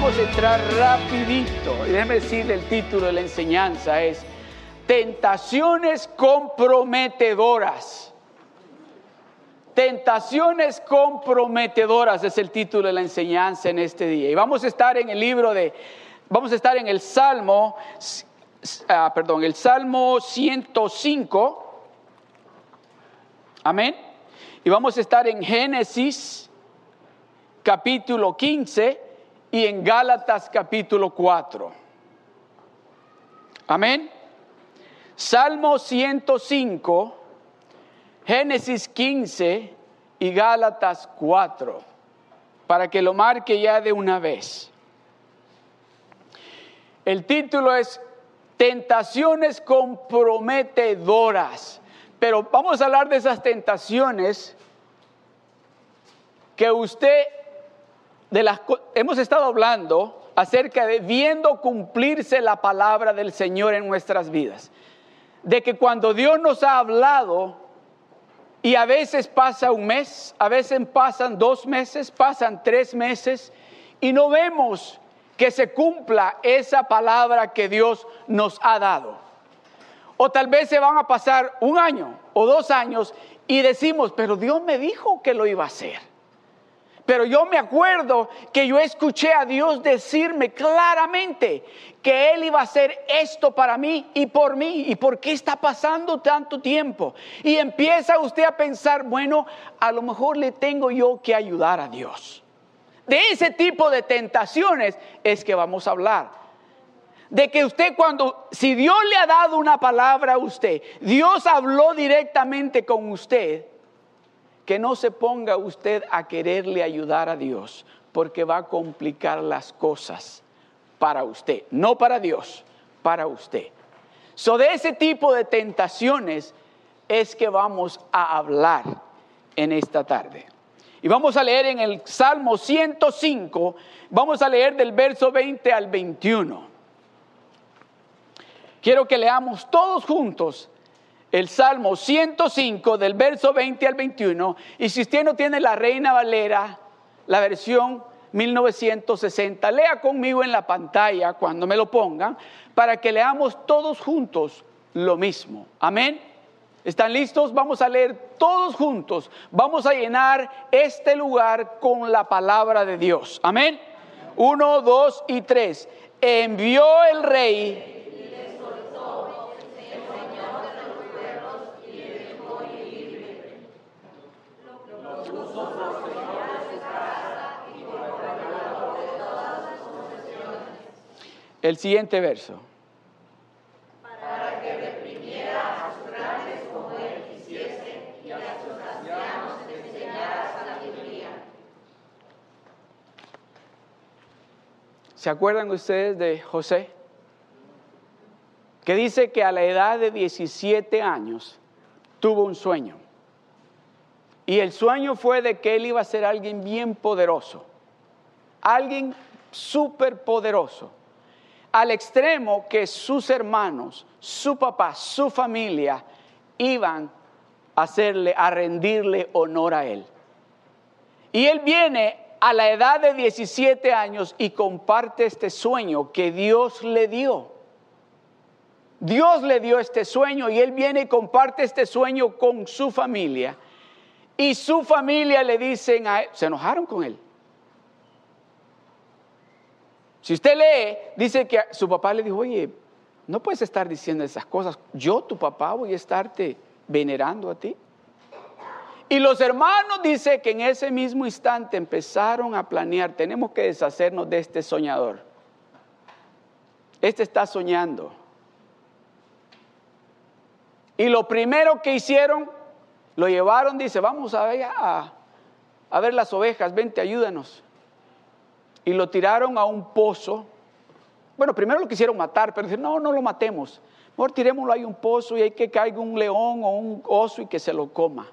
Vamos a entrar rapidito. Y déjeme decirle el título de la enseñanza es Tentaciones comprometedoras. Tentaciones comprometedoras es el título de la enseñanza en este día. Y vamos a estar en el libro de, vamos a estar en el Salmo, ah, perdón, el Salmo 105. Amén. Y vamos a estar en Génesis capítulo 15 y en Gálatas capítulo 4. Amén. Salmo 105, Génesis 15 y Gálatas 4, para que lo marque ya de una vez. El título es Tentaciones comprometedoras, pero vamos a hablar de esas tentaciones que usted de las hemos estado hablando acerca de viendo cumplirse la palabra del Señor en nuestras vidas. De que cuando Dios nos ha hablado, y a veces pasa un mes, a veces pasan dos meses, pasan tres meses, y no vemos que se cumpla esa palabra que Dios nos ha dado. O tal vez se van a pasar un año o dos años y decimos, pero Dios me dijo que lo iba a hacer. Pero yo me acuerdo que yo escuché a Dios decirme claramente que Él iba a hacer esto para mí y por mí. ¿Y por qué está pasando tanto tiempo? Y empieza usted a pensar, bueno, a lo mejor le tengo yo que ayudar a Dios. De ese tipo de tentaciones es que vamos a hablar. De que usted cuando, si Dios le ha dado una palabra a usted, Dios habló directamente con usted, que no se ponga usted a quererle ayudar a Dios, porque va a complicar las cosas para usted, no para Dios, para usted. So de ese tipo de tentaciones es que vamos a hablar en esta tarde. Y vamos a leer en el Salmo 105, vamos a leer del verso 20 al 21. Quiero que leamos todos juntos el Salmo 105 del verso 20 al 21. Y si usted no tiene la Reina Valera, la versión 1960, lea conmigo en la pantalla cuando me lo pongan, para que leamos todos juntos lo mismo. Amén. ¿Están listos? Vamos a leer todos juntos. Vamos a llenar este lugar con la palabra de Dios. Amén. Uno, dos y tres. Envió el rey El siguiente verso. Para que reprimiera a sus grandes como él quisiese y a sus ancianos enseñara sabiduría. ¿Se acuerdan ustedes de José? Que dice que a la edad de 17 años tuvo un sueño. Y el sueño fue de que él iba a ser alguien bien poderoso, alguien súper poderoso al extremo que sus hermanos, su papá, su familia iban a hacerle, a rendirle honor a él. Y él viene a la edad de 17 años y comparte este sueño que Dios le dio. Dios le dio este sueño y él viene y comparte este sueño con su familia. Y su familia le dicen a él, se enojaron con él. Si usted lee, dice que su papá le dijo, oye, no puedes estar diciendo esas cosas. Yo, tu papá, voy a estarte venerando a ti. Y los hermanos dice que en ese mismo instante empezaron a planear, tenemos que deshacernos de este soñador. Este está soñando. Y lo primero que hicieron, lo llevaron, dice, vamos a ver, a, a ver las ovejas, vente, ayúdanos y lo tiraron a un pozo. Bueno, primero lo quisieron matar, pero dijeron, no, no lo matemos. Mejor tirémoslo ahí a un pozo y hay que caiga un león o un oso y que se lo coma.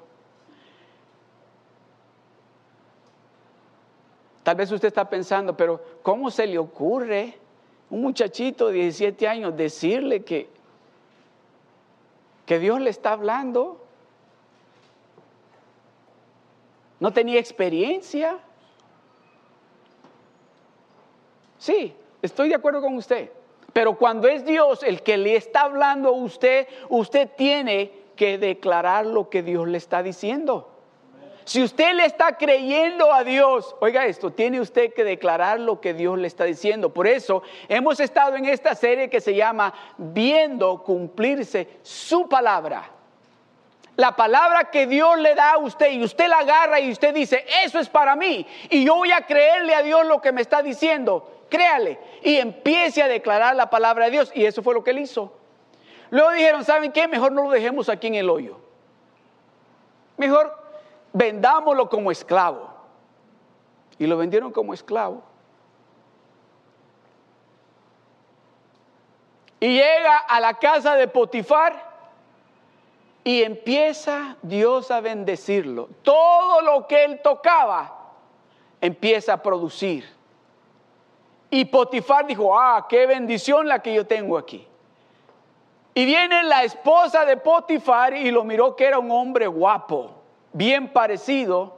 Tal vez usted está pensando, pero ¿cómo se le ocurre un muchachito de 17 años decirle que, que Dios le está hablando? No tenía experiencia. Sí, estoy de acuerdo con usted. Pero cuando es Dios el que le está hablando a usted, usted tiene que declarar lo que Dios le está diciendo. Si usted le está creyendo a Dios, oiga esto, tiene usted que declarar lo que Dios le está diciendo. Por eso hemos estado en esta serie que se llama Viendo cumplirse su palabra. La palabra que Dios le da a usted y usted la agarra y usted dice, eso es para mí. Y yo voy a creerle a Dios lo que me está diciendo. Créale y empiece a declarar la palabra de Dios. Y eso fue lo que él hizo. Luego dijeron, ¿saben qué? Mejor no lo dejemos aquí en el hoyo. Mejor vendámoslo como esclavo. Y lo vendieron como esclavo. Y llega a la casa de Potifar y empieza Dios a bendecirlo. Todo lo que él tocaba empieza a producir. Y Potifar dijo, ah, qué bendición la que yo tengo aquí. Y viene la esposa de Potifar y lo miró que era un hombre guapo, bien parecido.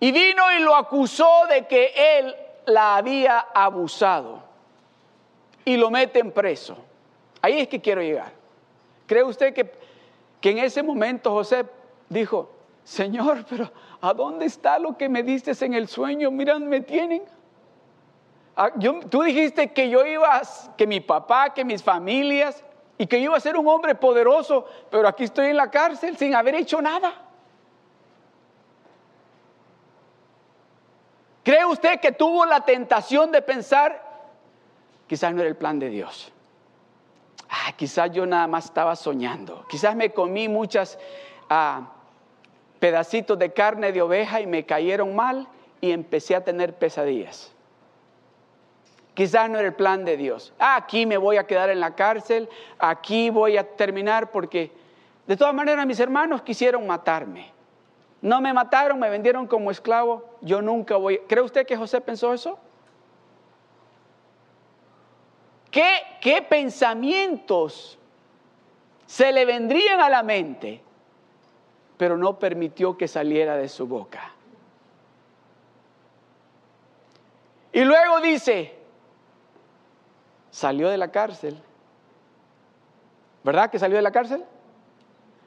Y vino y lo acusó de que él la había abusado. Y lo meten preso. Ahí es que quiero llegar. ¿Cree usted que, que en ese momento José dijo, Señor, pero ¿a dónde está lo que me diste en el sueño? Miran, me tienen. Ah, tú dijiste que yo iba, que mi papá, que mis familias, y que yo iba a ser un hombre poderoso, pero aquí estoy en la cárcel sin haber hecho nada. ¿Cree usted que tuvo la tentación de pensar, quizás no era el plan de Dios? ah, quizás yo nada más estaba soñando, quizás me comí muchas ah, pedacitos de carne de oveja y me cayeron mal y empecé a tener pesadillas. Quizás no era el plan de Dios. Ah, aquí me voy a quedar en la cárcel, aquí voy a terminar porque de todas maneras mis hermanos quisieron matarme. No me mataron, me vendieron como esclavo, yo nunca voy. ¿Cree usted que José pensó eso? ¿Qué, pensamientos se le vendrían a la mente? Pero no permitió que saliera de su boca. Y luego dice, salió de la cárcel. ¿Verdad que salió de la cárcel?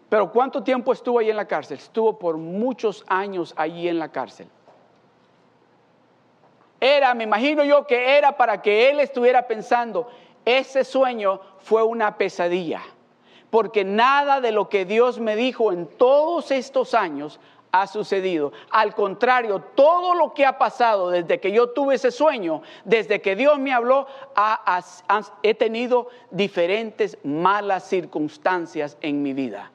Pero ¿cuánto tiempo estuvo ahí en la cárcel? Estuvo por muchos años allí en la cárcel. Era, me imagino yo que era para que él estuviera pensando, ese sueño fue una pesadilla, porque nada de lo que Dios me dijo en todos estos años ha sucedido. Al contrario, todo lo que ha pasado desde que yo tuve ese sueño, desde que Dios me habló, he tenido diferentes malas circunstancias en mi vida.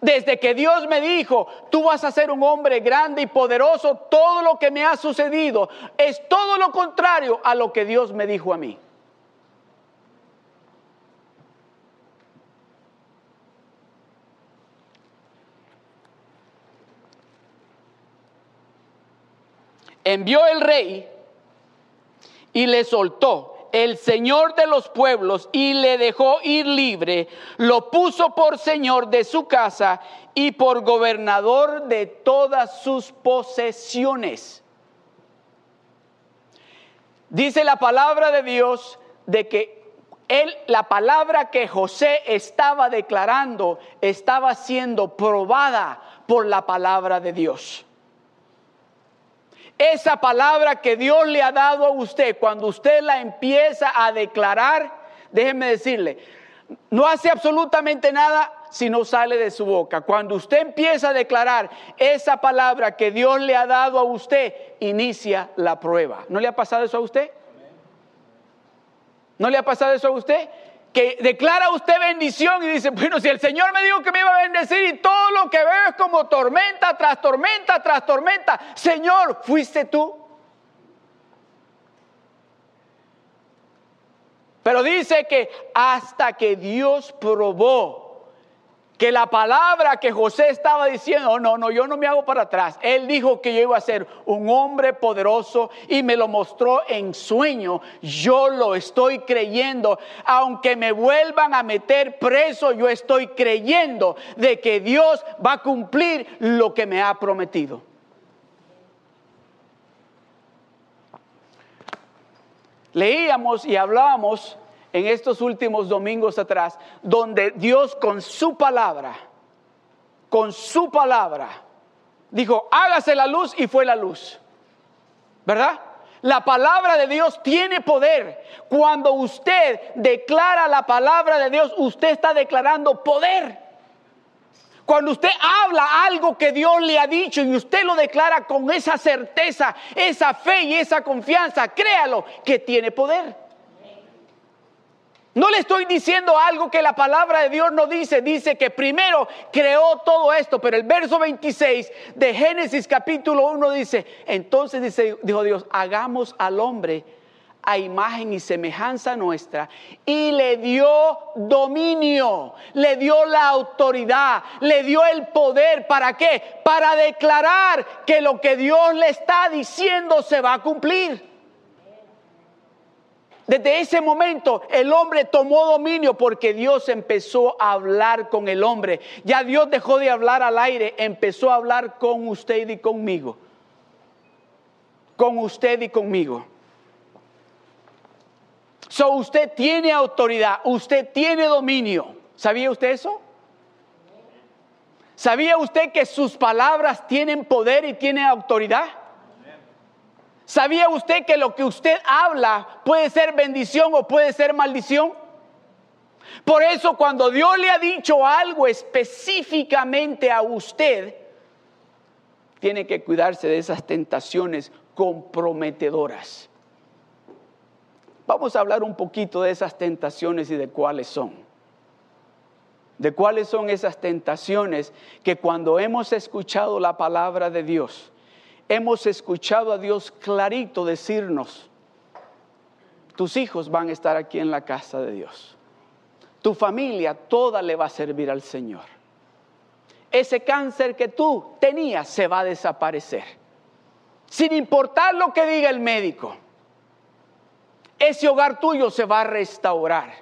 Desde que Dios me dijo, tú vas a ser un hombre grande y poderoso, todo lo que me ha sucedido es todo lo contrario a lo que Dios me dijo a mí. Envió el rey y le soltó el Señor de los pueblos y le dejó ir libre, lo puso por Señor de su casa y por gobernador de todas sus posesiones. Dice la palabra de Dios de que él, la palabra que José estaba declarando estaba siendo probada por la palabra de Dios. Esa palabra que Dios le ha dado a usted, cuando usted la empieza a declarar, déjeme decirle, no hace absolutamente nada si no sale de su boca. Cuando usted empieza a declarar esa palabra que Dios le ha dado a usted, inicia la prueba. ¿No le ha pasado eso a usted? ¿No le ha pasado eso a usted? Que declara usted bendición y dice, bueno, si el Señor me dijo que me iba a bendecir y todo lo que veo es como tormenta tras tormenta tras tormenta, Señor, fuiste tú. Pero dice que hasta que Dios probó que la palabra que José estaba diciendo, no, no, yo no me hago para atrás. Él dijo que yo iba a ser un hombre poderoso y me lo mostró en sueño. Yo lo estoy creyendo. Aunque me vuelvan a meter preso, yo estoy creyendo de que Dios va a cumplir lo que me ha prometido. Leíamos y hablábamos en estos últimos domingos atrás, donde Dios con su palabra, con su palabra, dijo, hágase la luz y fue la luz. ¿Verdad? La palabra de Dios tiene poder. Cuando usted declara la palabra de Dios, usted está declarando poder. Cuando usted habla algo que Dios le ha dicho y usted lo declara con esa certeza, esa fe y esa confianza, créalo que tiene poder. No le estoy diciendo algo que la palabra de Dios no dice. Dice que primero creó todo esto, pero el verso 26 de Génesis capítulo 1 dice, entonces dijo Dios, hagamos al hombre a imagen y semejanza nuestra y le dio dominio, le dio la autoridad, le dio el poder. ¿Para qué? Para declarar que lo que Dios le está diciendo se va a cumplir. Desde ese momento el hombre tomó dominio porque Dios empezó a hablar con el hombre. Ya Dios dejó de hablar al aire, empezó a hablar con usted y conmigo. Con usted y conmigo. So usted tiene autoridad, usted tiene dominio. ¿Sabía usted eso? ¿Sabía usted que sus palabras tienen poder y tienen autoridad? ¿Sabía usted que lo que usted habla puede ser bendición o puede ser maldición? Por eso cuando Dios le ha dicho algo específicamente a usted, tiene que cuidarse de esas tentaciones comprometedoras. Vamos a hablar un poquito de esas tentaciones y de cuáles son. De cuáles son esas tentaciones que cuando hemos escuchado la palabra de Dios, hemos escuchado a Dios clarito decirnos, tus hijos van a estar aquí en la casa de Dios. Tu familia toda le va a servir al Señor. Ese cáncer que tú tenías se va a desaparecer. Sin importar lo que diga el médico. Ese hogar tuyo se va a restaurar.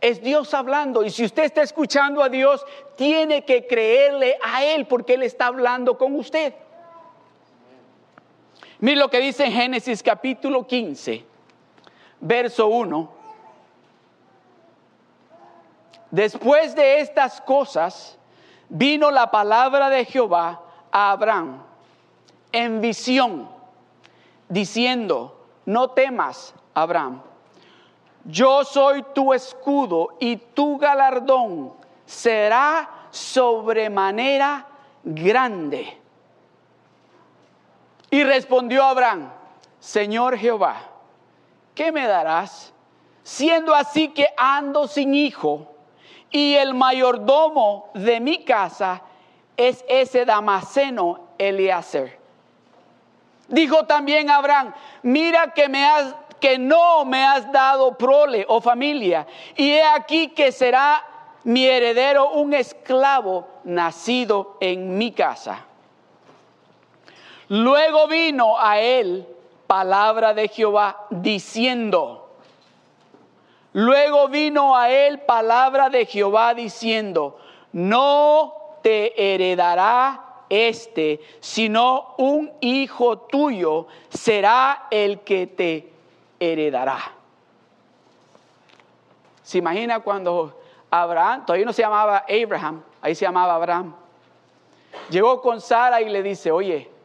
Es Dios hablando y si usted está escuchando a Dios, tiene que creerle a Él porque Él está hablando con usted. Mire lo que dice en Génesis capítulo 15, verso 1. Después de estas cosas, vino la palabra de Jehová a Abraham en visión, diciendo, no temas, Abraham, yo soy tu escudo y tu galardón será sobremanera grande. Y respondió Abraham, Señor Jehová, ¿qué me darás? Siendo así que ando sin hijo y el mayordomo de mi casa es ese Damaseno Eliezer. Dijo también Abraham, mira que me has que no me has dado prole o familia, y he aquí que será mi heredero un esclavo nacido en mi casa. Luego vino a él palabra de Jehová diciendo, luego vino a él palabra de Jehová diciendo, no te heredará este, sino un hijo tuyo será el que te heredará. ¿Se imagina cuando Abraham, todavía no se llamaba Abraham, ahí se llamaba Abraham, llegó con Sara y le dice, oye,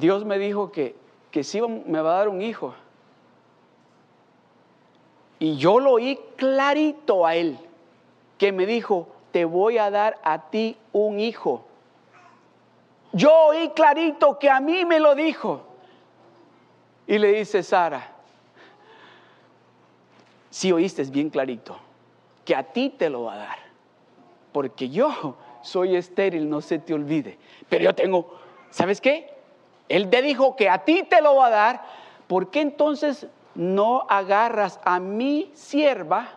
Dios me dijo que, que sí me va a dar un hijo. Y yo lo oí clarito a él, que me dijo, te voy a dar a ti un hijo. Yo oí clarito que a mí me lo dijo. Y le dice Sara, si oíste bien clarito, que a ti te lo va a dar. Porque yo soy estéril, no se te olvide. Pero yo tengo, ¿sabes qué? Él te dijo que a ti te lo va a dar, ¿por qué entonces no agarras a mi sierva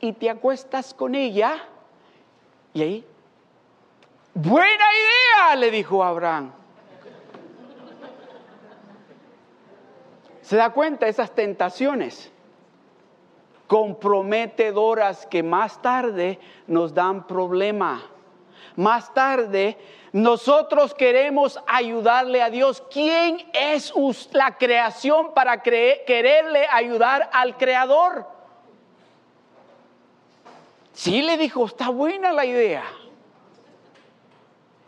y te acuestas con ella? Y ahí, buena idea, le dijo Abraham. ¿Se da cuenta esas tentaciones comprometedoras que más tarde nos dan problema? Más tarde, nosotros queremos ayudarle a Dios. ¿Quién es la creación para quererle ayudar al Creador? Sí le dijo, está buena la idea.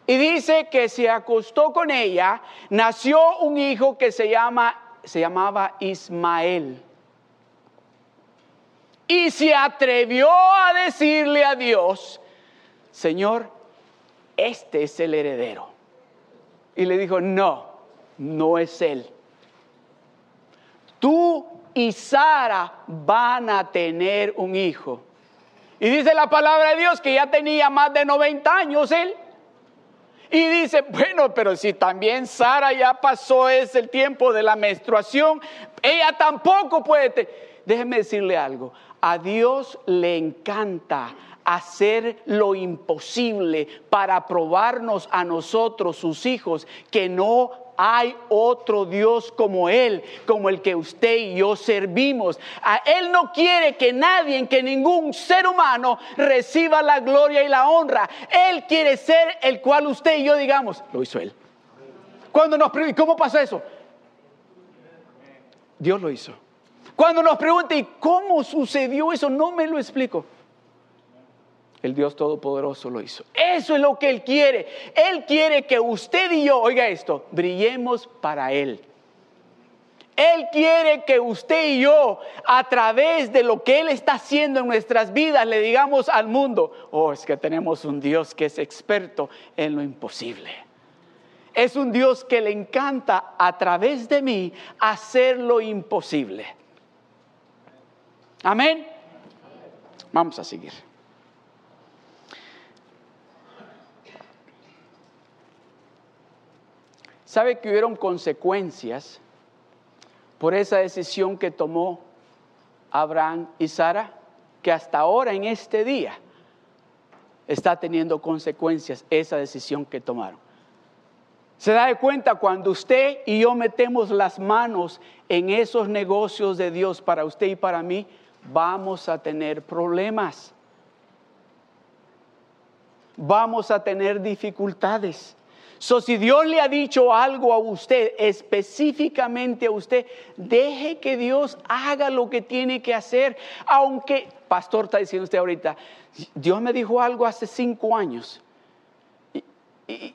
Y dice que se acostó con ella, nació un hijo que se, llama, se llamaba Ismael. Y se atrevió a decirle a Dios, Señor, este es el heredero. Y le dijo, no, no es él. Tú y Sara van a tener un hijo. Y dice la palabra de Dios que ya tenía más de 90 años él. Y dice, bueno, pero si también Sara ya pasó es el tiempo de la menstruación, ella tampoco puede. Déjeme decirle algo, a Dios le encanta hacer lo imposible para probarnos a nosotros, sus hijos, que no hay otro Dios como Él, como el que usted y yo servimos. A Él no quiere que nadie, que ningún ser humano reciba la gloria y la honra. Él quiere ser el cual usted y yo digamos, lo hizo Él. Cuando nos ¿cómo pasa eso? Dios lo hizo. Cuando nos pregunte, ¿y cómo sucedió eso? No me lo explico. El Dios Todopoderoso lo hizo. Eso es lo que Él quiere. Él quiere que usted y yo, oiga esto, brillemos para Él. Él quiere que usted y yo, a través de lo que Él está haciendo en nuestras vidas, le digamos al mundo, oh, es que tenemos un Dios que es experto en lo imposible. Es un Dios que le encanta a través de mí hacer lo imposible. Amén. Vamos a seguir. ¿Sabe que hubieron consecuencias por esa decisión que tomó Abraham y Sara? Que hasta ahora, en este día, está teniendo consecuencias esa decisión que tomaron. Se da de cuenta cuando usted y yo metemos las manos en esos negocios de Dios para usted y para mí, vamos a tener problemas. Vamos a tener dificultades. So, si Dios le ha dicho algo a usted, específicamente a usted, deje que Dios haga lo que tiene que hacer. Aunque, pastor, está diciendo usted ahorita, Dios me dijo algo hace cinco años. ¿Y,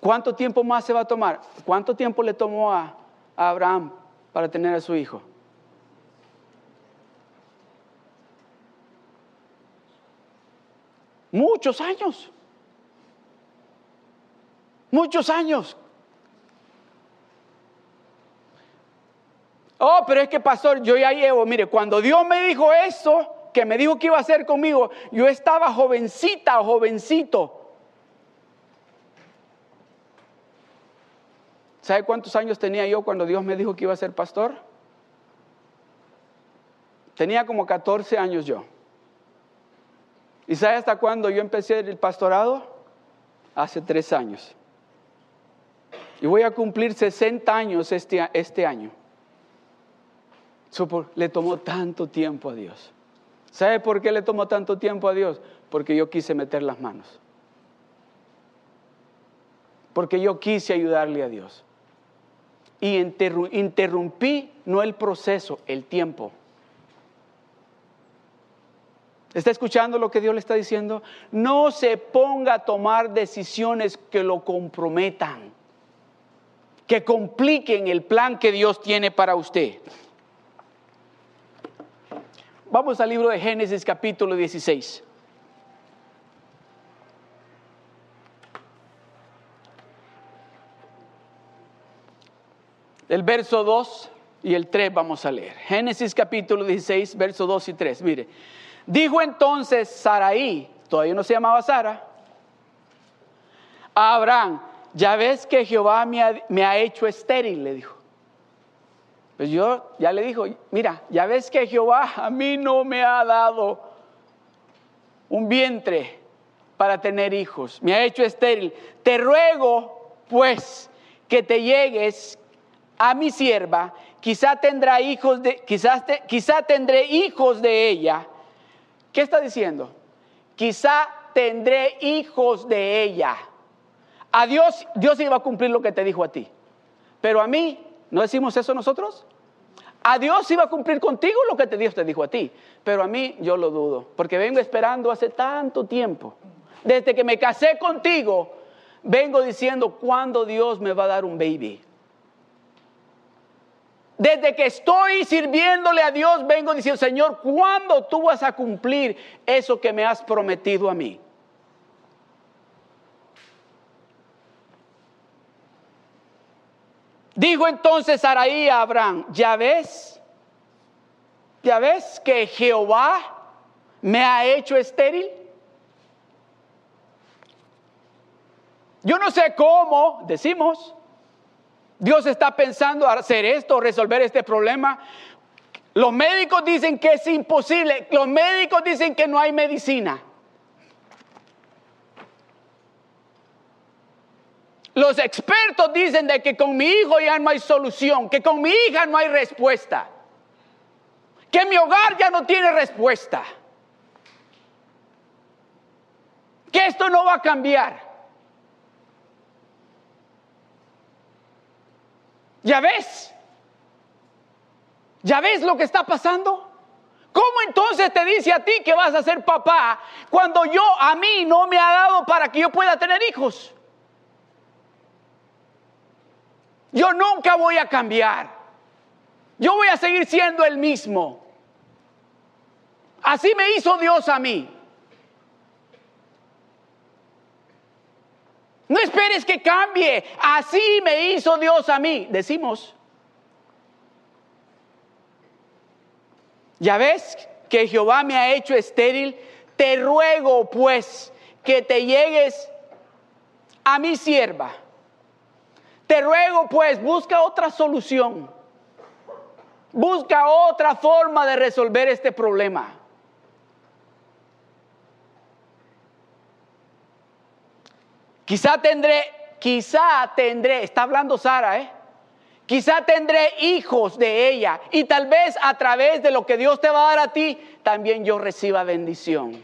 cuánto tiempo más se va a tomar? ¿Cuánto tiempo le tomó a Abraham para tener a su hijo? Muchos años muchos años. Oh, pero es que pastor, yo ya llevo, mire, cuando Dios me dijo eso, que me dijo que iba a hacer conmigo, yo estaba jovencita o jovencito. ¿Sabe cuántos años tenía yo cuando Dios me dijo que iba a ser pastor? Tenía como 14 años yo. ¿Y sabe hasta cuándo yo empecé el pastorado? Hace tres años. Y voy a cumplir 60 años este, este año. le tomó tanto tiempo a Dios. ¿Sabe por qué le tomó tanto tiempo a Dios? Porque yo quise meter las manos. Porque yo quise ayudarle a Dios. Y interrumpí no el proceso, el tiempo. ¿Está escuchando lo que Dios le está diciendo? No se ponga a tomar decisiones que lo comprometan que compliquen el plan que Dios tiene para usted. Vamos al libro de Génesis capítulo 16. El verso 2 y el 3 vamos a leer. Génesis capítulo 16, verso 2 y 3. Mire, dijo entonces Saraí, todavía no se llamaba Sara, a Abraham, ya ves que Jehová me ha, hecho estéril, le dijo. Pues yo ya le dijo, mira, ya ves que Jehová a mí no me ha dado un vientre para tener hijos, me ha hecho estéril. Te ruego, pues, que te llegues a mi sierva, quizá tendrá hijos de, quizás quizá tendré hijos de ella. ¿Qué está diciendo? Quizá tendré hijos de ella. A Dios, Dios iba a cumplir lo que te dijo a ti. Pero a mí, ¿no decimos eso nosotros? A Dios iba a cumplir contigo lo que te Dios te dijo a ti. Pero a mí yo lo dudo, porque vengo esperando hace tanto tiempo. Desde que me casé contigo, vengo diciendo cuándo Dios me va a dar un baby. Desde que estoy sirviéndole a Dios, vengo diciendo, Señor, ¿cuándo tú vas a cumplir eso que me has prometido a mí? Dijo entonces Saraí a Abraham, ya ves, ya ves que Jehová me ha hecho estéril. Yo no sé cómo, decimos, Dios está pensando hacer esto, resolver este problema. Los médicos dicen que es imposible. Los médicos dicen que no hay medicina. Los expertos dicen de que con mi hijo ya no hay solución, que con mi hija no hay respuesta, que mi hogar ya no tiene respuesta, que esto no va a cambiar. ¿Ya ves? ¿Ya ves lo que está pasando? ¿Cómo entonces te dice a ti que vas a ser papá cuando yo a mí no me ha dado para que yo pueda tener hijos? Yo nunca voy a cambiar. Yo voy a seguir siendo el mismo. Así me hizo Dios a mí. No esperes que cambie. Así me hizo Dios a mí. Decimos. Ya ves que Jehová me ha hecho estéril. Te ruego pues que te llegues a mi sierva. Te ruego pues, busca otra solución. Busca otra forma de resolver este problema. Quizá tendré, quizá tendré, está hablando Sara, ¿eh? Quizá tendré hijos de ella y tal vez a través de lo que Dios te va a dar a ti, también yo reciba bendición.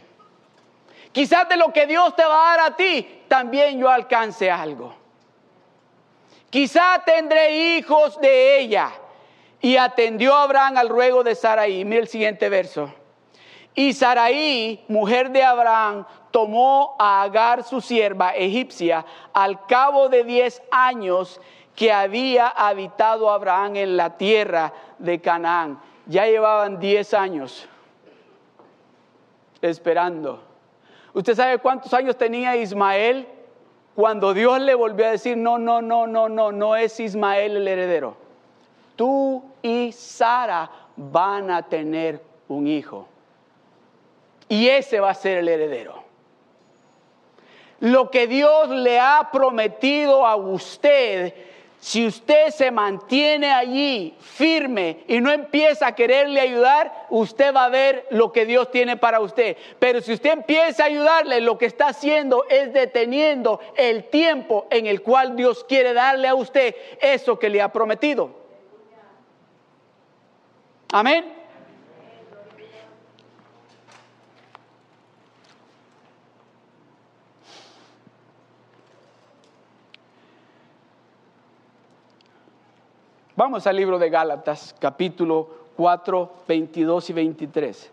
Quizás de lo que Dios te va a dar a ti, también yo alcance algo. Quizá tendré hijos de ella. Y atendió Abraham al ruego de Saraí. Mira el siguiente verso. Y Saraí, mujer de Abraham, tomó a Agar su sierva egipcia al cabo de diez años que había habitado Abraham en la tierra de Canaán. Ya llevaban diez años esperando. ¿Usted sabe cuántos años tenía Ismael cuando Dios le volvió a decir, no, no, no, no, no, no es Ismael el heredero? Tú y Sara van a tener un hijo. Y ese va a ser el heredero lo que Dios le ha prometido a usted, si usted se mantiene allí firme y no empieza a quererle ayudar, usted va a ver lo que Dios tiene para usted. Pero si usted empieza a ayudarle, lo que está haciendo es deteniendo el tiempo en el cual Dios quiere darle a usted eso que le ha prometido. Amén. Vamos al libro de Gálatas, capítulo 4, 22 y 23.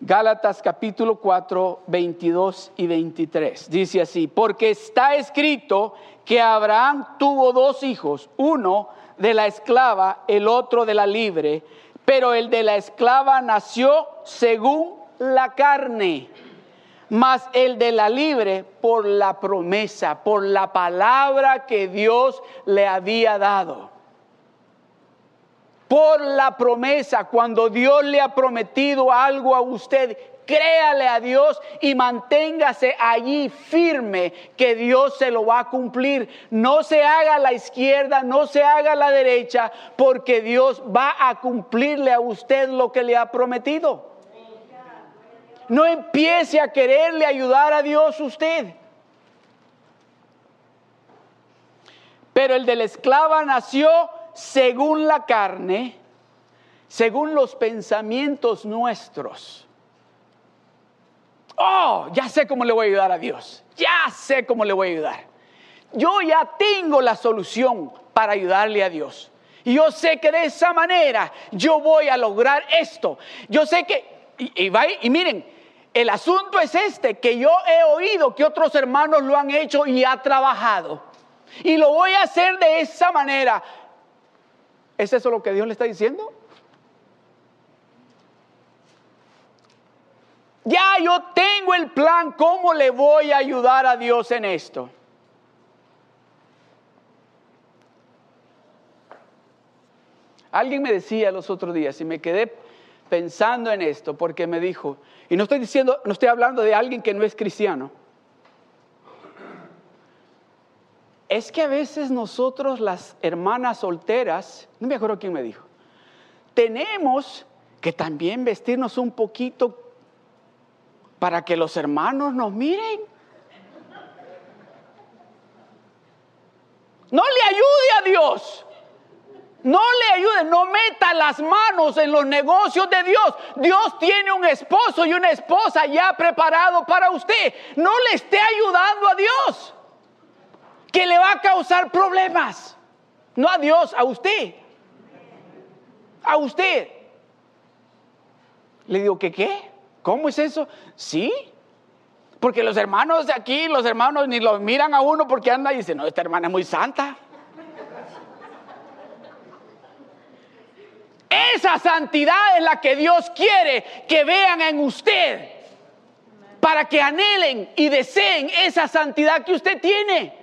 Gálatas capítulo 4, 22 y 23. Dice así, porque está escrito que Abraham tuvo dos hijos, uno de la esclava, el otro de la libre, pero el de la esclava nació según la carne mas el de la libre por la promesa, por la palabra que Dios le había dado. Por la promesa, cuando Dios le ha prometido algo a usted, créale a Dios y manténgase allí firme que Dios se lo va a cumplir. No se haga a la izquierda, no se haga a la derecha, porque Dios va a cumplirle a usted lo que le ha prometido. No empiece a quererle ayudar a Dios usted. Pero el de la esclava nació según la carne, según los pensamientos nuestros. Oh, ya sé cómo le voy a ayudar a Dios. Ya sé cómo le voy a ayudar. Yo ya tengo la solución para ayudarle a Dios. Y yo sé que de esa manera yo voy a lograr esto. Yo sé que, y, y miren, el asunto es este, que yo he oído que otros hermanos lo han hecho y ha trabajado. Y lo voy a hacer de esa manera. ¿Es eso lo que Dios le está diciendo? Ya yo tengo el plan, ¿cómo le voy a ayudar a Dios en esto? Alguien me decía los otros días y me quedé pensando en esto porque me dijo, y no estoy diciendo, no estoy hablando de alguien que no es cristiano. Es que a veces nosotros las hermanas solteras, no me acuerdo quién me dijo, tenemos que también vestirnos un poquito para que los hermanos nos miren. No le ayude a Dios. No le ayude, no meta las manos en los negocios de Dios. Dios tiene un esposo y una esposa ya preparado para usted. No le esté ayudando a Dios, que le va a causar problemas. No a Dios, a usted. A usted. Le digo, ¿qué qué? ¿Cómo es eso? Sí. Porque los hermanos de aquí, los hermanos ni los miran a uno porque anda y dicen, no, esta hermana es muy santa. Esa santidad es la que Dios quiere que vean en usted. Para que anhelen y deseen esa santidad que usted tiene.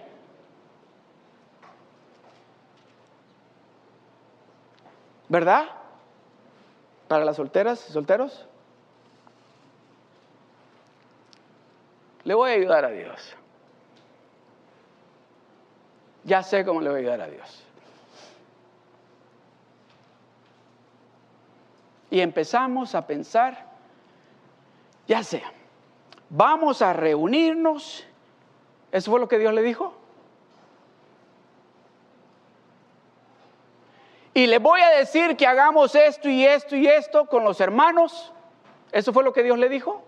¿Verdad? Para las solteras y solteros. Le voy a ayudar a Dios. Ya sé cómo le voy a ayudar a Dios. Y empezamos a pensar, ya sea, vamos a reunirnos, ¿eso fue lo que Dios le dijo? Y le voy a decir que hagamos esto y esto y esto con los hermanos, ¿eso fue lo que Dios le dijo?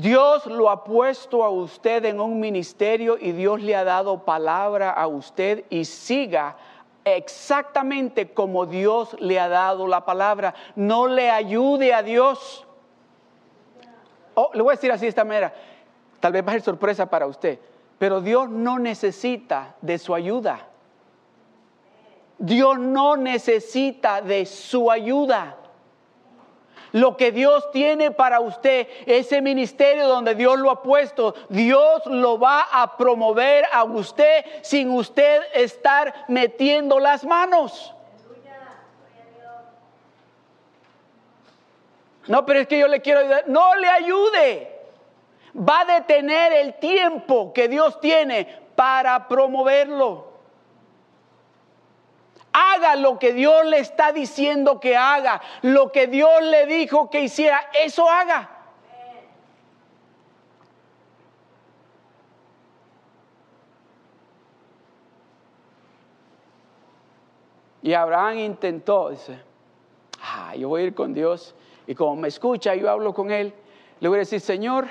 Dios lo ha puesto a usted en un ministerio y Dios le ha dado palabra a usted y siga exactamente como Dios le ha dado la palabra. No le ayude a Dios. Oh, le voy a decir así de esta manera, tal vez va a ser sorpresa para usted, pero Dios no necesita de su ayuda. Dios no necesita de su ayuda. Lo que Dios tiene para usted, ese ministerio donde Dios lo ha puesto, Dios lo va a promover a usted sin usted estar metiendo las manos. No, pero es que yo le quiero ayudar. No le ayude. Va a detener el tiempo que Dios tiene para promoverlo. Haga lo que Dios le está diciendo que haga, lo que Dios le dijo que hiciera, eso haga. Y Abraham intentó, dice, ah, yo voy a ir con Dios y como me escucha, yo hablo con Él, le voy a decir, Señor,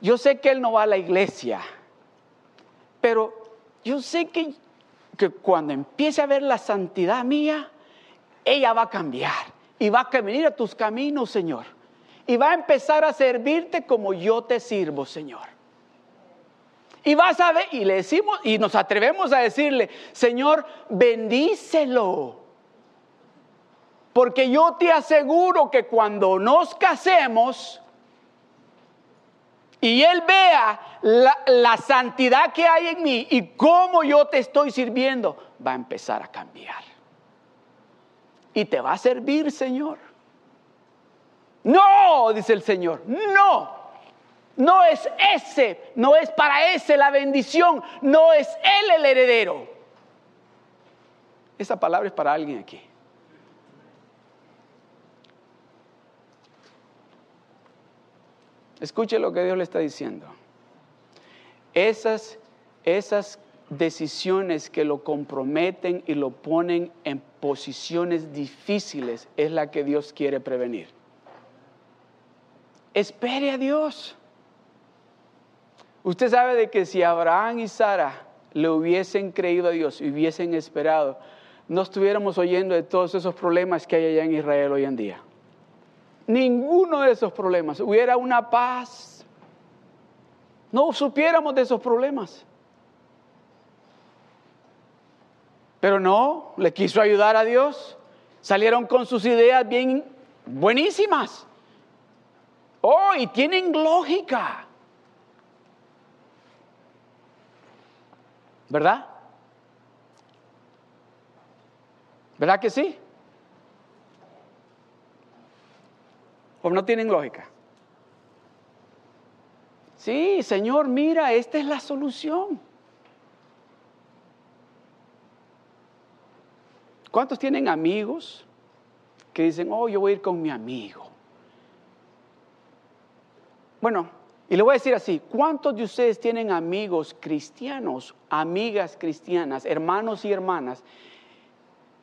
yo sé que Él no va a la iglesia, pero yo sé que que cuando empiece a ver la santidad mía, ella va a cambiar y va a venir a tus caminos, Señor. Y va a empezar a servirte como yo te sirvo, Señor. Y vas a ver, y le decimos, y nos atrevemos a decirle, Señor, bendícelo. Porque yo te aseguro que cuando nos casemos, y Él vea la, santidad que hay en mí y cómo yo te estoy sirviendo, va a empezar a cambiar. Y te va a servir, Señor. No, dice el Señor, no. No es ese, no es para ese la bendición, no es Él el heredero. Esa palabra es para alguien aquí. Escuche lo que Dios le está diciendo. esas, esas decisiones que lo comprometen y lo ponen en posiciones difíciles es la que Dios quiere prevenir. Espere a Dios. Usted sabe de que si Abraham y Sara le hubiesen creído a Dios y hubiesen esperado, no estuviéramos oyendo de todos esos problemas que hay allá en Israel hoy en día. Ninguno de esos problemas. Hubiera una paz. No supiéramos de esos problemas. Pero no, le quiso ayudar a Dios. Salieron con sus ideas bien buenísimas. Oh, y tienen lógica. ¿Verdad? ¿Verdad que sí? ¿O no tienen lógica? Sí, Señor, mira, esta es la solución. ¿Cuántos tienen amigos que dicen, oh, yo voy a ir con mi amigo? Bueno, y le voy a decir así, ¿cuántos de ustedes tienen amigos cristianos, amigas cristianas, hermanos y hermanas,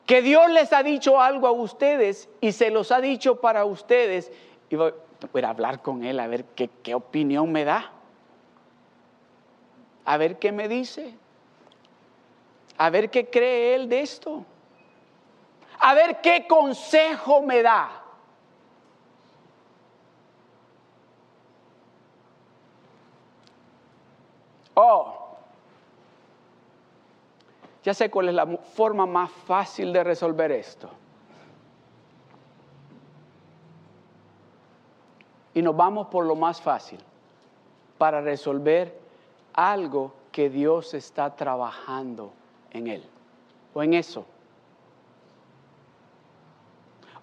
que Dios les ha dicho algo a ustedes y se los ha dicho para ustedes? Y voy, a hablar con él a ver qué, qué opinión me da, a ver qué me dice, a ver qué cree él de esto a ver qué consejo me da. Oh, ya sé cuál es la forma más fácil de resolver esto. Y nos vamos por lo más fácil para resolver algo que Dios está trabajando en él o en eso.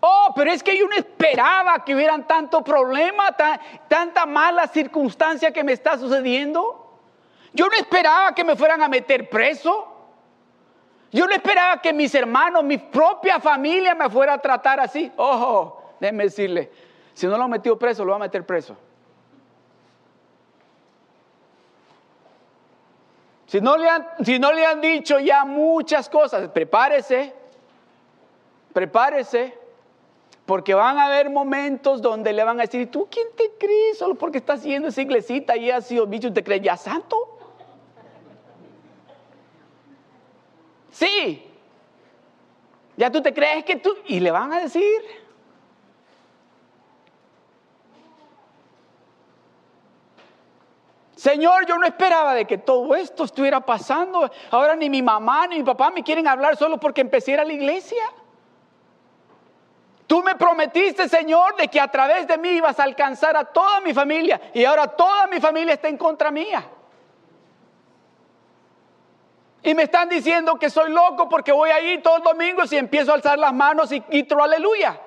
Oh, pero es que yo no esperaba que hubieran tanto problema, tanta mala circunstancia que me está sucediendo. Yo no esperaba que me fueran a meter preso. Yo no esperaba que mis hermanos, mi propia familia me fuera a tratar así. Ojo, déjeme decirle, si no lo han metido preso, lo va a meter preso. Si no, le han, si no le han dicho ya muchas cosas, prepárese, prepárese. Porque van a haber momentos donde le van a decir, ¿tú quién te crees? Solo porque estás haciendo esa iglesita y has sido bicho, ¿te crees ya santo? Sí. Ya tú te crees que tú... Y le van a decir. Señor, yo no esperaba de que todo esto estuviera pasando. Ahora ni mi mamá ni mi papá me quieren hablar solo porque empecé a ir a la iglesia. Tú me prometiste, Señor, de que a través de mí ibas a alcanzar a toda mi familia y ahora toda mi familia está en contra mía. Y me están diciendo que soy loco porque voy ahí todos los domingos y empiezo a alzar las manos y grito aleluya.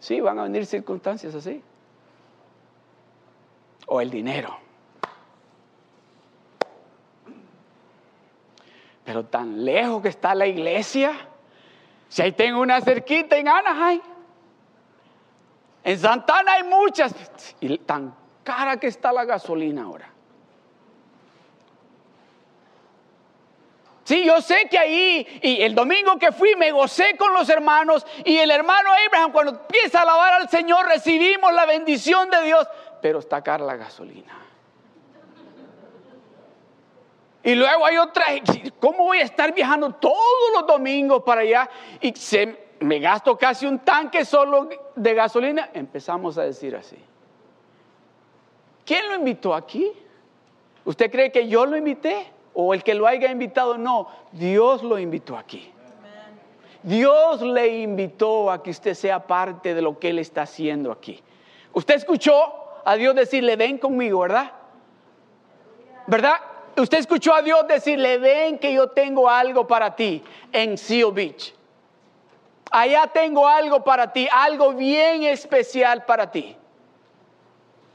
Sí, van a venir circunstancias así. O el dinero. Pero tan lejos que está la iglesia. Si ahí tengo una cerquita en Anaheim. En Santana hay muchas. Y tan cara que está la gasolina ahora. Sí, yo sé que ahí, y el domingo que fui me gocé con los hermanos, y el hermano Abraham cuando empieza a alabar al Señor recibimos la bendición de Dios, pero está cara la gasolina. Y luego hay otra, ¿cómo voy a estar viajando todos los domingos para allá? Y se, me gasto casi un tanque solo de gasolina. Empezamos a decir así. ¿Quién lo invitó aquí? ¿Usted cree que yo lo invité? ¿O el que lo haya invitado? No, Dios lo invitó aquí. Dios le invitó a que usted sea parte de lo que Él está haciendo aquí. Usted escuchó a Dios decirle, ven conmigo, ¿verdad? ¿Verdad? Usted escuchó a Dios decirle, ven que yo tengo algo para ti en Seal Beach. Allá tengo algo para ti, algo bien especial para ti.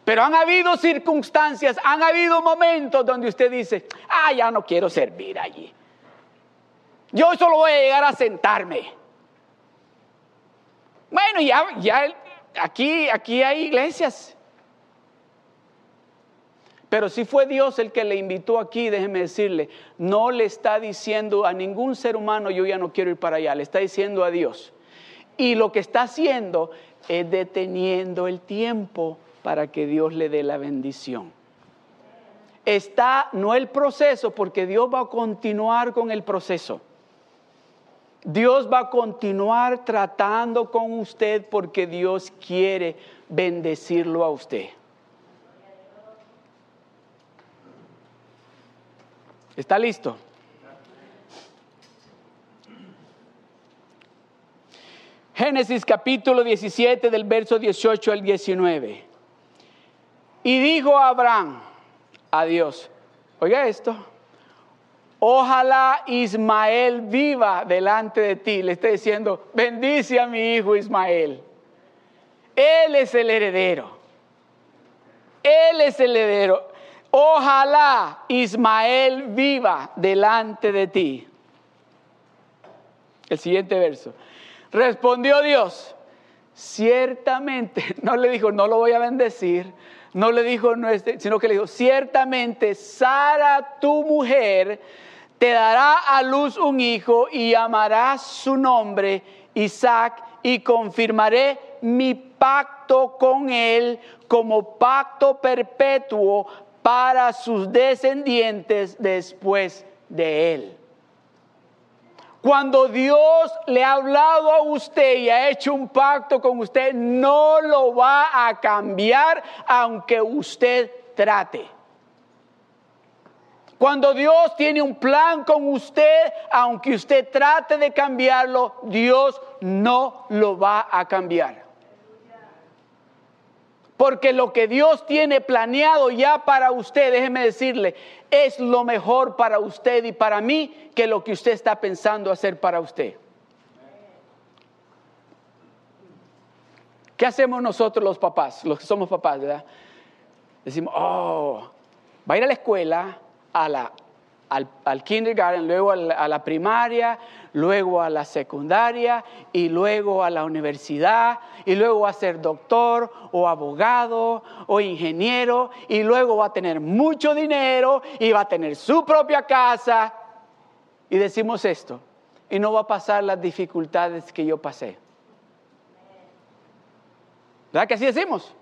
Pero han habido circunstancias, han habido momentos donde usted dice, ah, ya no quiero servir allí. Yo solo voy a llegar a sentarme. Bueno, ya, ya aquí, aquí hay iglesias. Pero si fue Dios el que le invitó aquí, déjeme decirle, no le está diciendo a ningún ser humano, yo ya no quiero ir para allá, le está diciendo a Dios. Y lo que está haciendo es deteniendo el tiempo para que Dios le dé la bendición. Está no el proceso, porque Dios va a continuar con el proceso. Dios va a continuar tratando con usted porque Dios quiere bendecirlo a usted. ¿Está listo? Génesis capítulo 17 del verso 18 al 19. Y dijo Abraham a Dios, oiga esto, ojalá Ismael viva delante de ti. Le está diciendo, bendice a mi hijo Ismael. Él es el heredero. Él es el heredero ojalá Ismael viva delante de ti. El siguiente verso. Respondió Dios, ciertamente, no le dijo, no lo voy a bendecir, no le dijo, no sino que le dijo, ciertamente Sara, tu mujer, te dará a luz un hijo y llamarás su nombre Isaac y confirmaré mi pacto con él como pacto perpetuo para sus descendientes después de él. Cuando Dios le ha hablado a usted y ha hecho un pacto con usted, no lo va a cambiar aunque usted trate. Cuando Dios tiene un plan con usted, aunque usted trate de cambiarlo, Dios no lo va a cambiar. Porque lo que Dios tiene planeado ya para usted, déjeme decirle, es lo mejor para usted y para mí que lo que usted está pensando hacer para usted. ¿Qué hacemos nosotros los papás, los que somos papás, verdad? Decimos, oh, va a ir a la escuela, a la al, kindergarten, luego a la, primaria, luego a la secundaria y luego a la universidad y luego a ser doctor o abogado o ingeniero y luego va a tener mucho dinero y va a tener su propia casa. Y decimos esto, y no va a pasar las dificultades que yo pasé. ¿Verdad que así decimos?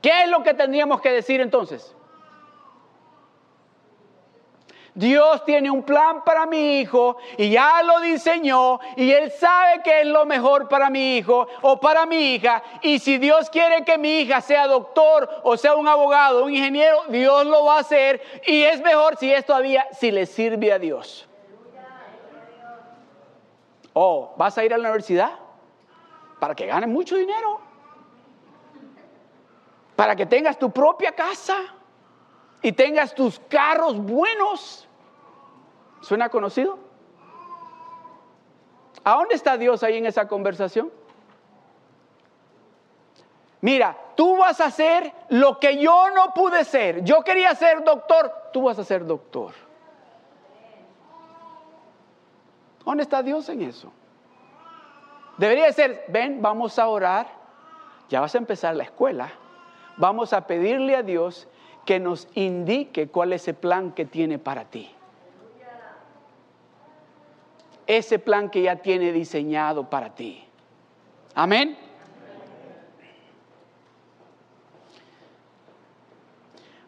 ¿Qué es lo que tendríamos que decir entonces? Dios tiene un plan para mi hijo y ya lo diseñó y Él sabe que es lo mejor para mi hijo o para mi hija. Y si Dios quiere que mi hija sea doctor o sea un abogado, un ingeniero, Dios lo va a hacer. Y es mejor si es todavía, si le sirve a Dios. O vas a ir a la universidad para que ganes mucho dinero. Para que tengas tu propia casa y tengas tus carros buenos ¿Suena conocido? ¿A dónde está Dios ahí en esa conversación? Mira, tú vas a hacer lo que yo no pude ser. Yo quería ser doctor, tú vas a ser doctor. ¿Dónde está Dios en eso? Debería ser, ven, vamos a orar, ya vas a empezar la escuela, vamos a pedirle a Dios que nos indique cuál es el plan que tiene para ti ese plan que ya tiene diseñado para ti. Amén.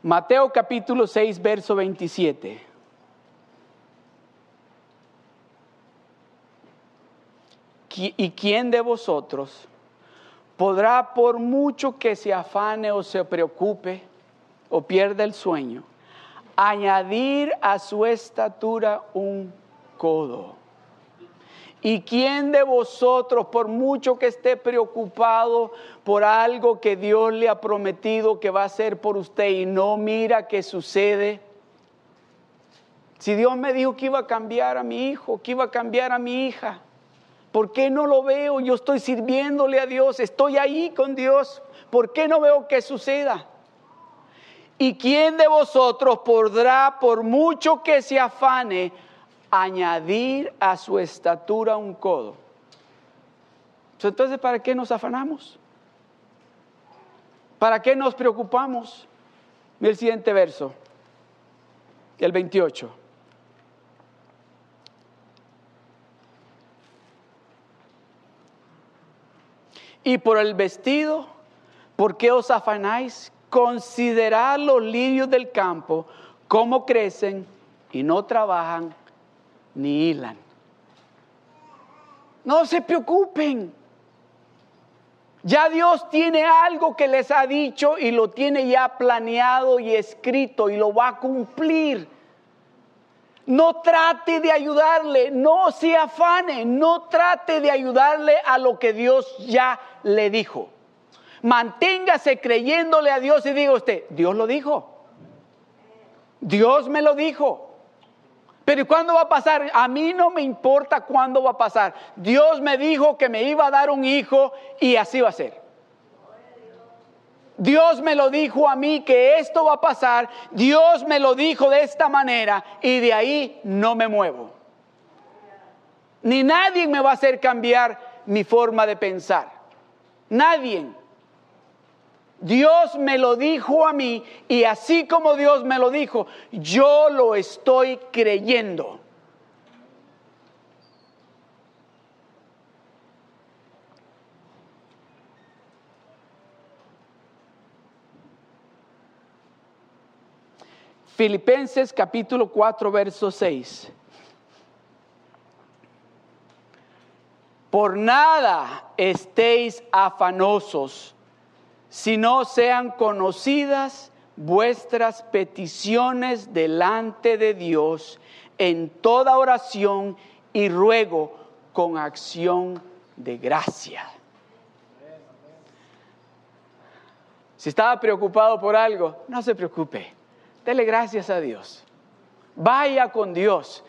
Mateo capítulo 6, verso 27. ¿Y quién de vosotros podrá, por mucho que se afane o se preocupe o pierda el sueño, añadir a su estatura un codo? ¿Y quién de vosotros, por mucho que esté preocupado por algo que Dios le ha prometido que va a hacer por usted y no mira qué sucede? Si Dios me dijo que iba a cambiar a mi hijo, que iba a cambiar a mi hija, ¿por qué no lo veo? Yo estoy sirviéndole a Dios, estoy ahí con Dios. ¿Por qué no veo que suceda? ¿Y quién de vosotros podrá, por mucho que se afane, añadir a su estatura un codo. Entonces, ¿para qué nos afanamos? ¿Para qué nos preocupamos? El siguiente verso, el 28. Y por el vestido, ¿por qué os afanáis? Considerad los lirios del campo, cómo crecen y no trabajan ni hilan. No se preocupen. Ya Dios tiene algo que les ha dicho y lo tiene ya planeado y escrito y lo va a cumplir. No trate de ayudarle, no se afane, no trate de ayudarle a lo que Dios ya le dijo. Manténgase creyéndole a Dios y diga usted, Dios lo dijo. Dios me lo dijo. Pero ¿cuándo va a pasar? A mí no me importa cuándo va a pasar. Dios me dijo que me iba a dar un hijo y así va a ser. Dios me lo dijo a mí que esto va a pasar. Dios me lo dijo de esta manera y de ahí no me muevo. Ni nadie me va a hacer cambiar mi forma de pensar. Nadie. Dios me lo dijo a mí y así como Dios me lo dijo, yo lo estoy creyendo. Filipenses capítulo 4, verso 6. Por nada estéis afanosos si no sean conocidas vuestras peticiones delante de Dios en toda oración y ruego con acción de gracia. Si estaba preocupado por algo, no se preocupe. Dele gracias a Dios. Vaya con Dios.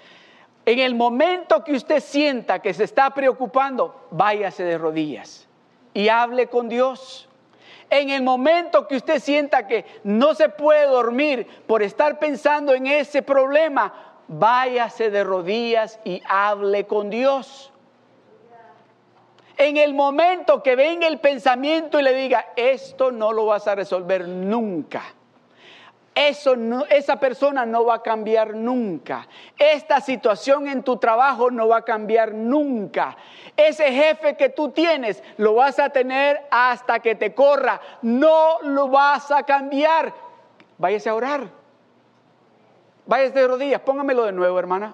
En el momento que usted sienta que se está preocupando, váyase de rodillas y hable con Dios. En el momento que usted sienta que no se puede dormir por estar pensando en ese problema, váyase de rodillas y hable con Dios. En el momento que venga el pensamiento y le diga, esto no lo vas a resolver nunca eso esa persona no va a cambiar nunca. Esta situación en tu trabajo no va a cambiar nunca. Ese jefe que tú tienes lo vas a tener hasta que te corra. No lo vas a cambiar. Váyase a orar. Váyase de rodillas. Póngamelo de nuevo, hermana.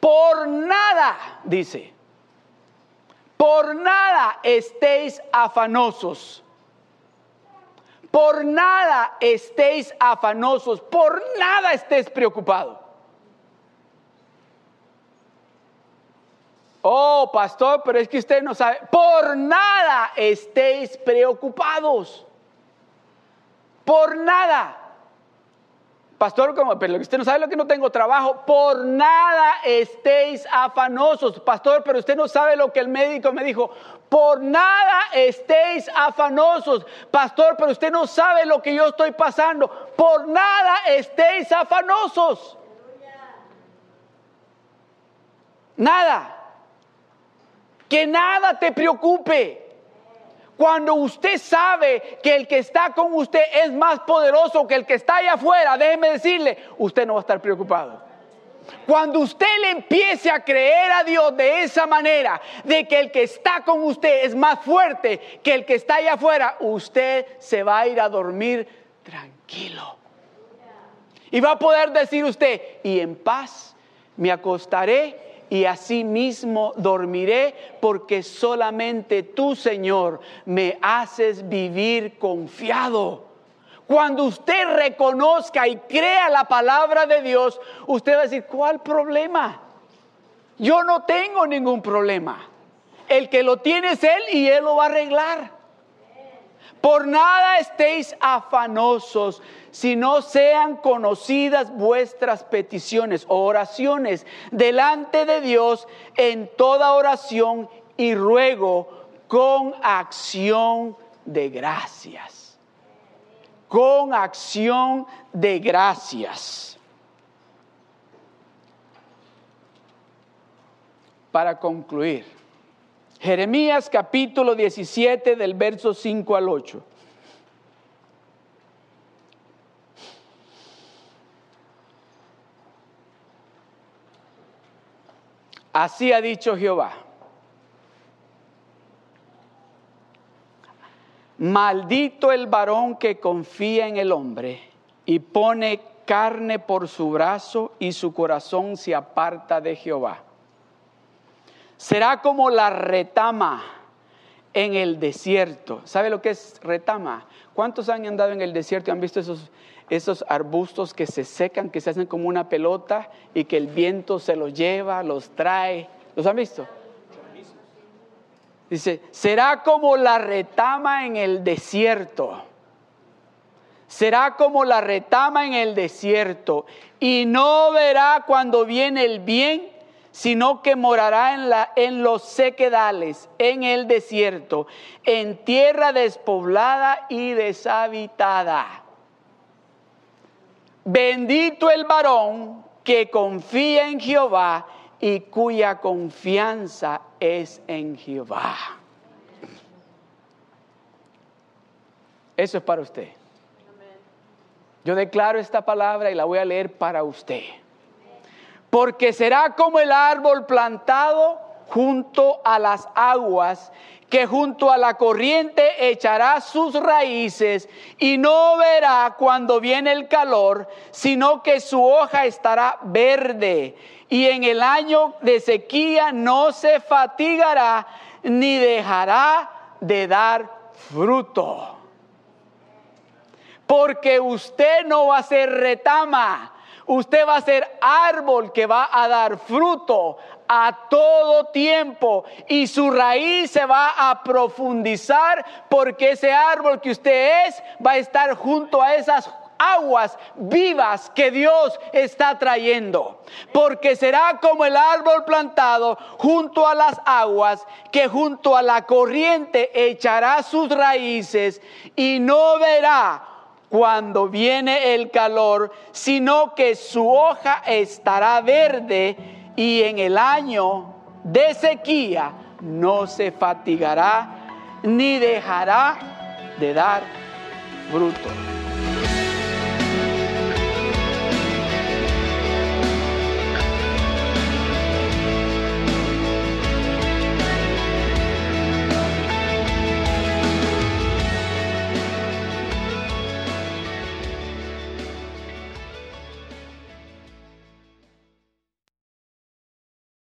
Por nada, dice. Por nada estéis afanosos por nada estéis afanosos, por nada estés preocupado. Oh, pastor, pero es que usted no sabe. Por nada estéis preocupados. Por nada. Pastor, como, pero usted no sabe lo que no tengo trabajo, por nada estéis afanosos. Pastor, pero usted no sabe lo que el médico me dijo, por nada estéis afanosos. Pastor, pero usted no sabe lo que yo estoy pasando, por nada estéis afanosos. Nada. Que nada te preocupe. Cuando usted sabe que el que está con usted es más poderoso que el que está allá afuera, déjeme decirle, usted no va a estar preocupado. Cuando usted le empiece a creer a Dios de esa manera, de que el que está con usted es más fuerte que el que está allá afuera, usted se va a ir a dormir tranquilo. Y va a poder decir usted, y en paz me acostaré y así mismo dormiré, porque solamente tú, Señor, me haces vivir confiado. Cuando usted reconozca y crea la palabra de Dios, usted va a decir, ¿cuál problema? Yo no tengo ningún problema. El que lo tiene es Él y Él lo va a arreglar. Por nada estéis afanosos, si no sean conocidas vuestras peticiones o oraciones delante de Dios en toda oración y ruego con acción de gracias. Con acción de gracias. para concluir. Jeremías capítulo 17 del verso 5 al 8. Así ha dicho Jehová. Maldito el varón que confía en el hombre y pone carne por su brazo y su corazón se aparta de Jehová. Será como la retama en el desierto. ¿Sabe lo que es retama? ¿Cuántos han andado en el desierto y han visto esos, esos arbustos que se secan, que se hacen como una pelota y que el viento se los lleva, los trae? ¿Los han visto? Dice, será como la retama en el desierto. Será como la retama en el desierto y no verá cuando viene el bien, sino que morará en, en los sequedales, en el desierto, en tierra despoblada y deshabitada. Bendito el varón que confía en Jehová y cuya confianza es en Jehová. Eso es para usted. Yo declaro esta palabra y la voy a leer para usted. Porque será como el árbol plantado junto a las aguas, que junto a la corriente echará sus raíces y no verá cuando viene el calor, sino que su hoja estará verde y en el año de sequía no se fatigará ni dejará de dar fruto. Porque usted no va a ser retama, usted va a ser árbol que va a dar fruto a todo tiempo y su raíz se va a profundizar porque ese árbol que usted es va a estar junto a esas aguas vivas que Dios está trayendo. Porque será como el árbol plantado junto a las aguas, que junto a la corriente echará sus raíces y no verá cuando viene el calor, sino que su hoja estará verde y en el año de sequía no se fatigará ni dejará de dar fruto.